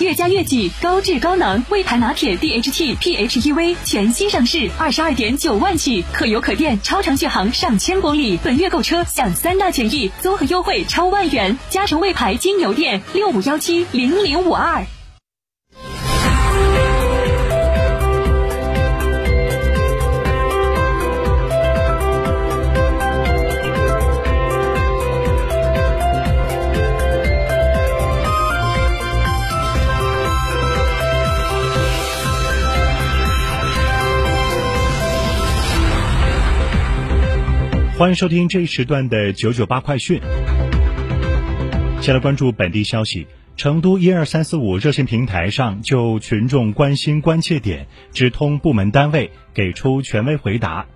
越加越己，高质高能，魏牌拿铁 DHT PHEV 全新上市，二十二点九万起，可油可电，超长续航上千公里。本月购车享三大权益，综合优惠超万元。嘉诚魏牌金牛店六五幺七零零五二。欢迎收听这一时段的九九八快讯。先来关注本地消息，成都一二三四五热线平台上就群众关心关切点直通部门单位，给出权威回答。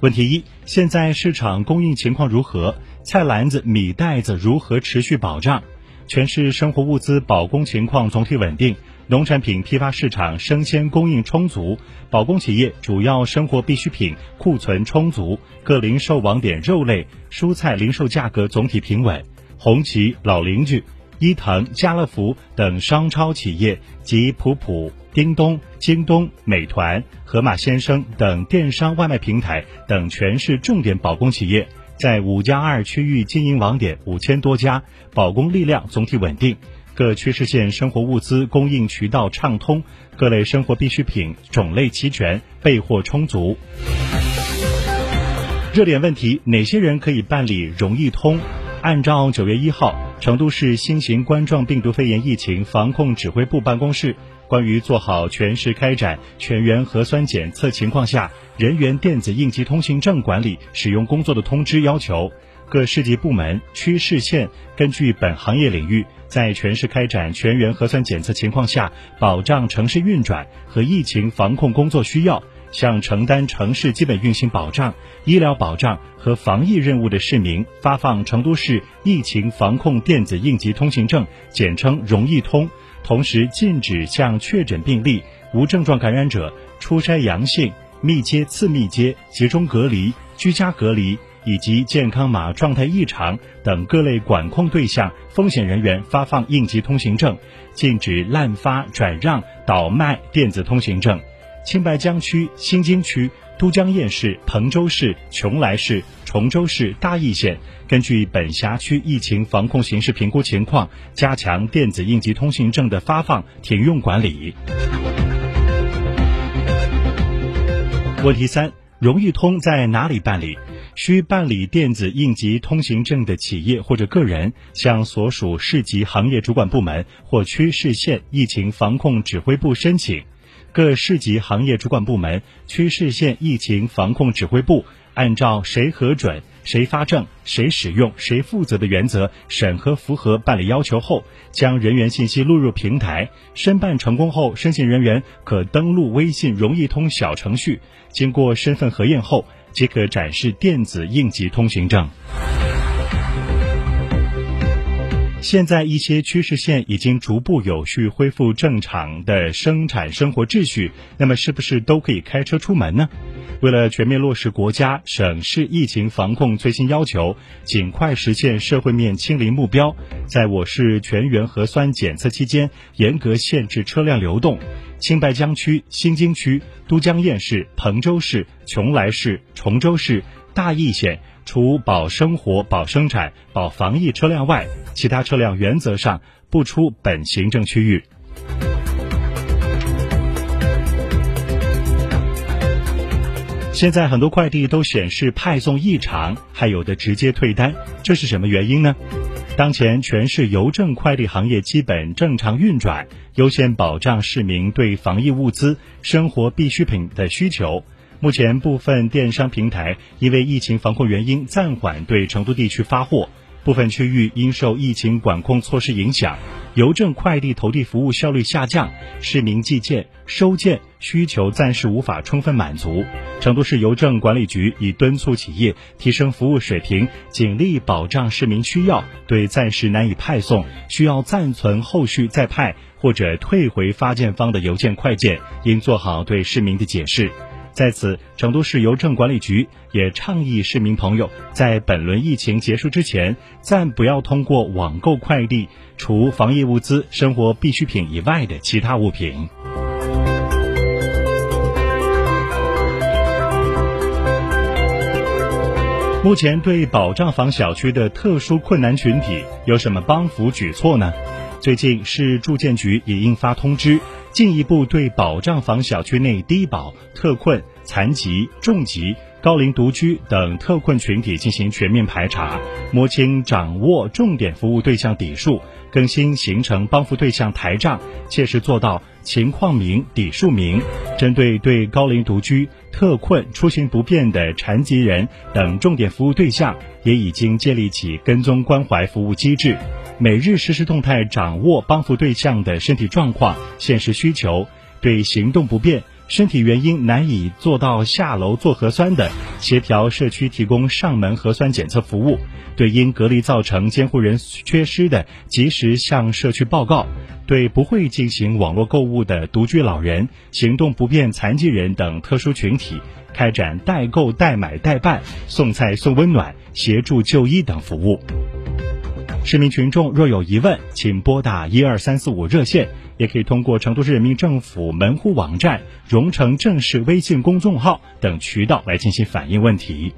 问题一：现在市场供应情况如何？菜篮子、米袋子如何持续保障？全市生活物资保供情况总体稳定。农产品批发市场生鲜供应充足，保供企业主要生活必需品库存充足，各零售网点肉类、蔬菜零售价格总体平稳。红旗、老邻居、伊藤、家乐福等商超企业及普普、叮咚、京东、美团、盒马鲜生等电商外卖平台等全市重点保供企业，在五加二区域经营网点五千多家，保供力量总体稳定。各区市县生活物资供应渠道畅通，各类生活必需品种类齐全，备货充足。热点问题：哪些人可以办理容易通？按照九月一号成都市新型冠状病毒肺炎疫情防控指挥部办公室关于做好全市开展全员核酸检测情况下人员电子应急通行证管理使用工作的通知要求，各市级部门、区市县根据本行业领域。在全市开展全员核酸检测情况下，保障城市运转和疫情防控工作需要，向承担城市基本运行保障、医疗保障和防疫任务的市民发放成都市疫情防控电子应急通行证（简称容易通）。同时，禁止向确诊病例、无症状感染者、初筛阳性、密接、次密接、集中隔离、居家隔离。以及健康码状态异常等各类管控对象风险人员发放应急通行证，禁止滥发转让倒卖电子通行证。青白江区、新津区、都江堰市、彭州市、邛崃市、崇州市、大邑县根据本辖区疫情防控形势评估情况，加强电子应急通行证的发放停用管理。问题三：容易通在哪里办理？需办理电子应急通行证的企业或者个人，向所属市级行业主管部门或区市县疫情防控指挥部申请。各市级行业主管部门、区市县疫情防控指挥部按照谁核准、谁发证、谁使用、谁负责的原则审核符合办理要求后，将人员信息录入平台。申办成功后，申请人员可登录微信容易通小程序，经过身份核验后。即可展示电子应急通行证。现在一些区市县已经逐步有序恢复正常的生产生活秩序，那么是不是都可以开车出门呢？为了全面落实国家、省市疫情防控最新要求，尽快实现社会面清零目标，在我市全员核酸检测期间，严格限制车辆流动。青白江区、新津区、都江堰市、彭州市、邛崃市、崇州市、大邑县，除保生活、保生产、保防疫车辆外，其他车辆原则上不出本行政区域。现在很多快递都显示派送异常，还有的直接退单，这是什么原因呢？当前全市邮政快递行业基本正常运转，优先保障市民对防疫物资、生活必需品的需求。目前部分电商平台因为疫情防控原因暂缓对成都地区发货。部分区域因受疫情管控措施影响，邮政快递投递服务效率下降，市民寄件、收件需求暂时无法充分满足。成都市邮政管理局已敦促企业提升服务水平，尽力保障市民需要。对暂时难以派送、需要暂存后续再派或者退回发件方的邮件快件，应做好对市民的解释。在此，成都市邮政管理局也倡议市民朋友在本轮疫情结束之前，暂不要通过网购快递除防疫物资、生活必需品以外的其他物品。目前对保障房小区的特殊困难群体有什么帮扶举措呢？最近市住建局也印发通知。进一步对保障房小区内低保、特困、残疾、重疾、高龄独居等特困群体进行全面排查，摸清掌握重点服务对象底数，更新形成帮扶对象台账，切实做到情况明、底数明。针对对高龄独居、特困、出行不便的残疾人等重点服务对象，也已经建立起跟踪关怀服务机制。每日实时动态掌握帮扶对象的身体状况、现实需求，对行动不便、身体原因难以做到下楼做核酸的，协调社区提供上门核酸检测服务；对因隔离造成监护人缺失的，及时向社区报告；对不会进行网络购物的独居老人、行动不便残疾人等特殊群体，开展代购、代买、代办、送菜、送温暖、协助就医等服务。市民群众若有疑问，请拨打一二三四五热线，也可以通过成都市人民政府门户网站、蓉城正式微信公众号等渠道来进行反映问题。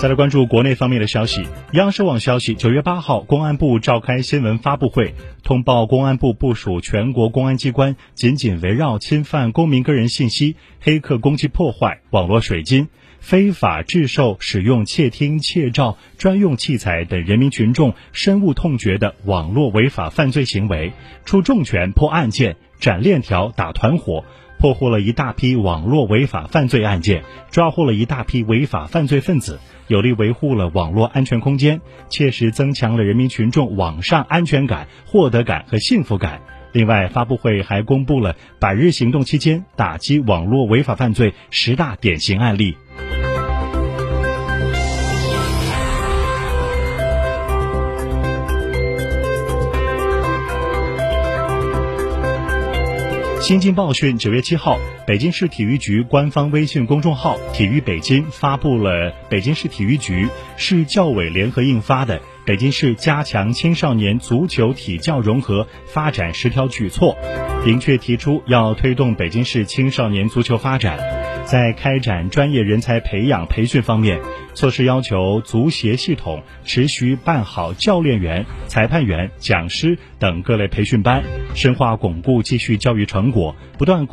再来关注国内方面的消息。央视网消息，九月八号，公安部召开新闻发布会，通报公安部部署全国公安机关紧紧围绕侵犯公民个人信息、黑客攻击破坏、网络水军、非法制售、使用窃听、窃照专用器材等人民群众深恶痛绝的网络违法犯罪行为，出重拳破案件、斩链条、打团伙。破获了一大批网络违法犯罪案件，抓获了一大批违法犯罪分子，有力维护了网络安全空间，切实增强了人民群众网上安全感、获得感和幸福感。另外，发布会还公布了百日行动期间打击网络违法犯罪十大典型案例。新京报讯，九月七号，北京市体育局官方微信公众号“体育北京”发布了北京市体育局、市教委联合印发的《北京市加强青少年足球体教融合发展十条举措》，明确提出要推动北京市青少年足球发展。在开展专业人才培养培训方面，措施要求足协系统持续办好教练员、裁判员、讲师等各类培训班，深化巩固继续教育成果，不断。